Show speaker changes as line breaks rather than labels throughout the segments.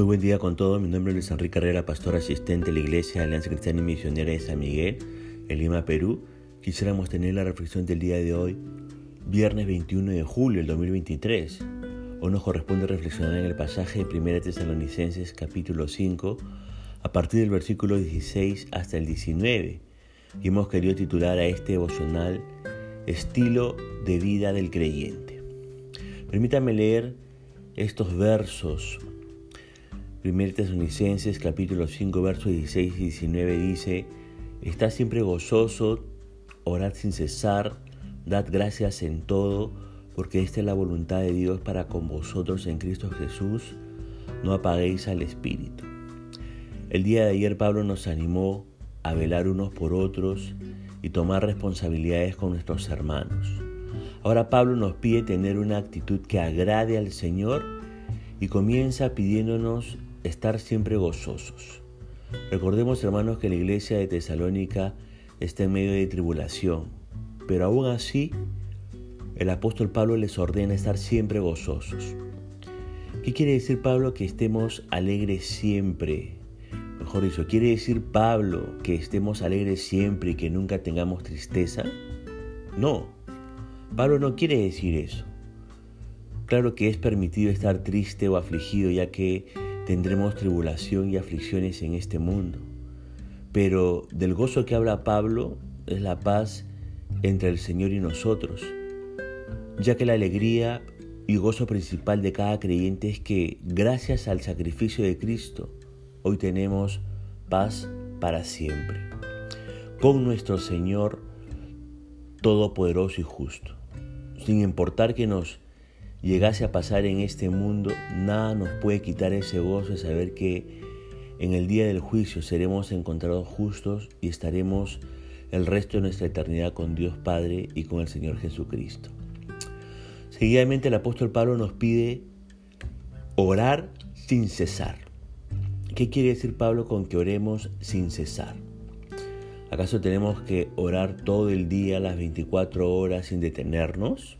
Muy buen día con todos. Mi nombre es Luis Enrique Carrera, pastor asistente de la Iglesia de Alianza Cristiana y Misionera de San Miguel, en Lima, Perú. Quisiéramos tener la reflexión del día de hoy, viernes 21 de julio del 2023. Hoy nos corresponde reflexionar en el pasaje de 1 Tesalonicenses capítulo 5, a partir del versículo 16 hasta el 19. Y hemos querido titular a este devocional Estilo de vida del creyente. Permítame leer estos versos 1 Tesalonicenses capítulo 5 versos 16 y 19 dice, Está siempre gozoso, orad sin cesar, dad gracias en todo, porque esta es la voluntad de Dios para con vosotros en Cristo Jesús, no apaguéis al Espíritu. El día de ayer Pablo nos animó a velar unos por otros y tomar responsabilidades con nuestros hermanos. Ahora Pablo nos pide tener una actitud que agrade al Señor y comienza pidiéndonos estar siempre gozosos. Recordemos, hermanos, que la iglesia de Tesalónica está en medio de tribulación, pero aún así el apóstol Pablo les ordena estar siempre gozosos. ¿Qué quiere decir Pablo que estemos alegres siempre? Mejor dicho, ¿quiere decir Pablo que estemos alegres siempre y que nunca tengamos tristeza? No, Pablo no quiere decir eso. Claro que es permitido estar triste o afligido ya que tendremos tribulación y aflicciones en este mundo. Pero del gozo que habla Pablo es la paz entre el Señor y nosotros, ya que la alegría y gozo principal de cada creyente es que gracias al sacrificio de Cristo hoy tenemos paz para siempre, con nuestro Señor Todopoderoso y justo, sin importar que nos llegase a pasar en este mundo, nada nos puede quitar ese gozo de saber que en el día del juicio seremos encontrados justos y estaremos el resto de nuestra eternidad con Dios Padre y con el Señor Jesucristo. Seguidamente el apóstol Pablo nos pide orar sin cesar. ¿Qué quiere decir Pablo con que oremos sin cesar? ¿Acaso tenemos que orar todo el día, las 24 horas, sin detenernos?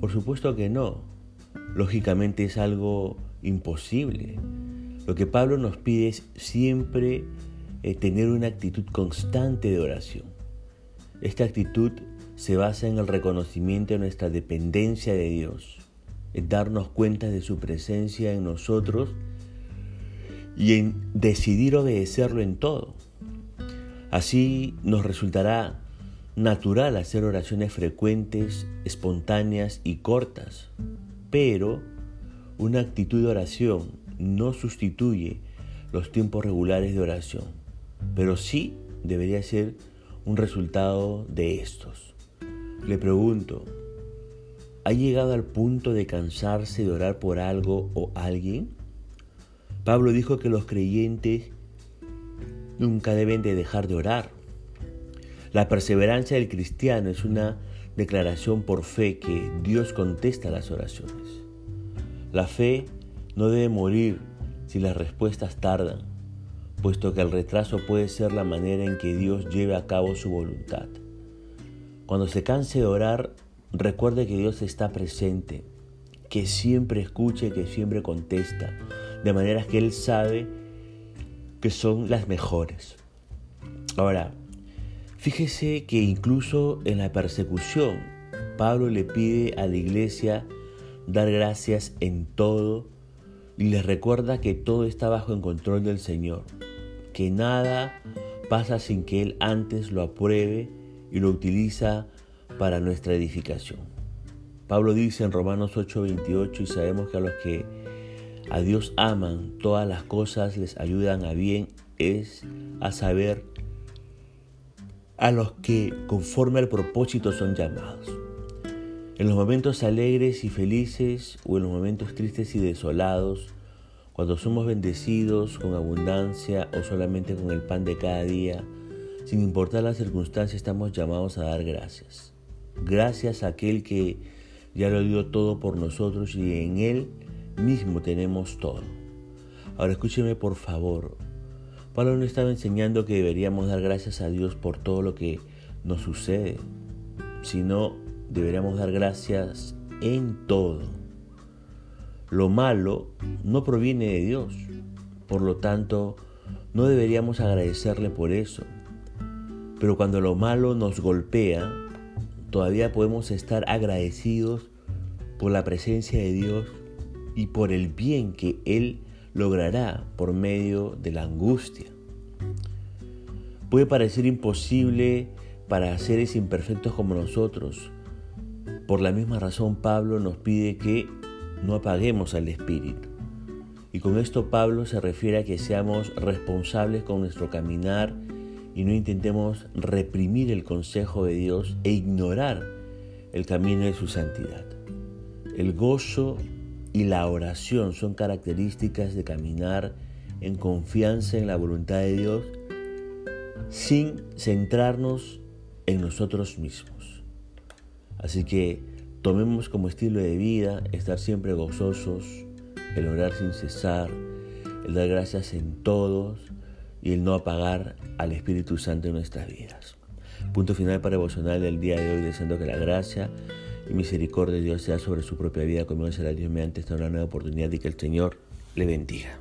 Por supuesto que no. Lógicamente es algo imposible. Lo que Pablo nos pide es siempre eh, tener una actitud constante de oración. Esta actitud se basa en el reconocimiento de nuestra dependencia de Dios, en darnos cuenta de su presencia en nosotros y en decidir obedecerlo en todo. Así nos resultará natural hacer oraciones frecuentes, espontáneas y cortas, pero una actitud de oración no sustituye los tiempos regulares de oración, pero sí debería ser un resultado de estos. Le pregunto, ¿ha llegado al punto de cansarse de orar por algo o alguien? Pablo dijo que los creyentes nunca deben de dejar de orar. La perseverancia del cristiano es una declaración por fe que Dios contesta las oraciones. La fe no debe morir si las respuestas tardan, puesto que el retraso puede ser la manera en que Dios lleve a cabo su voluntad. Cuando se canse de orar, recuerde que Dios está presente, que siempre escucha y que siempre contesta, de manera que Él sabe que son las mejores. Ahora, Fíjese que incluso en la persecución, Pablo le pide a la iglesia dar gracias en todo y les recuerda que todo está bajo el control del Señor, que nada pasa sin que Él antes lo apruebe y lo utiliza para nuestra edificación. Pablo dice en Romanos 8:28 y sabemos que a los que a Dios aman, todas las cosas les ayudan a bien, es a saber a los que conforme al propósito son llamados. En los momentos alegres y felices o en los momentos tristes y desolados, cuando somos bendecidos con abundancia o solamente con el pan de cada día, sin importar las circunstancias, estamos llamados a dar gracias. Gracias a aquel que ya lo dio todo por nosotros y en Él mismo tenemos todo. Ahora escúcheme por favor, Pablo no estaba enseñando que deberíamos dar gracias a Dios por todo lo que nos sucede, sino deberíamos dar gracias en todo. lo malo no proviene de Dios. Por lo tanto, no deberíamos agradecerle por eso. Pero cuando lo malo nos golpea, todavía podemos estar agradecidos por la presencia de Dios y por el bien que Él logrará por medio de la angustia. Puede parecer imposible para seres imperfectos como nosotros. Por la misma razón Pablo nos pide que no apaguemos al Espíritu. Y con esto Pablo se refiere a que seamos responsables con nuestro caminar y no intentemos reprimir el consejo de Dios e ignorar el camino de su santidad. El gozo y la oración son características de caminar en confianza en la voluntad de Dios sin centrarnos en nosotros mismos. Así que tomemos como estilo de vida estar siempre gozosos, el orar sin cesar, el dar gracias en todos y el no apagar al Espíritu Santo en nuestras vidas. Punto final para devocional del día de hoy, deseando que la gracia y misericordia de Dios sea sobre su propia vida, como será Dios mediante esta nueva oportunidad y que el Señor le bendiga.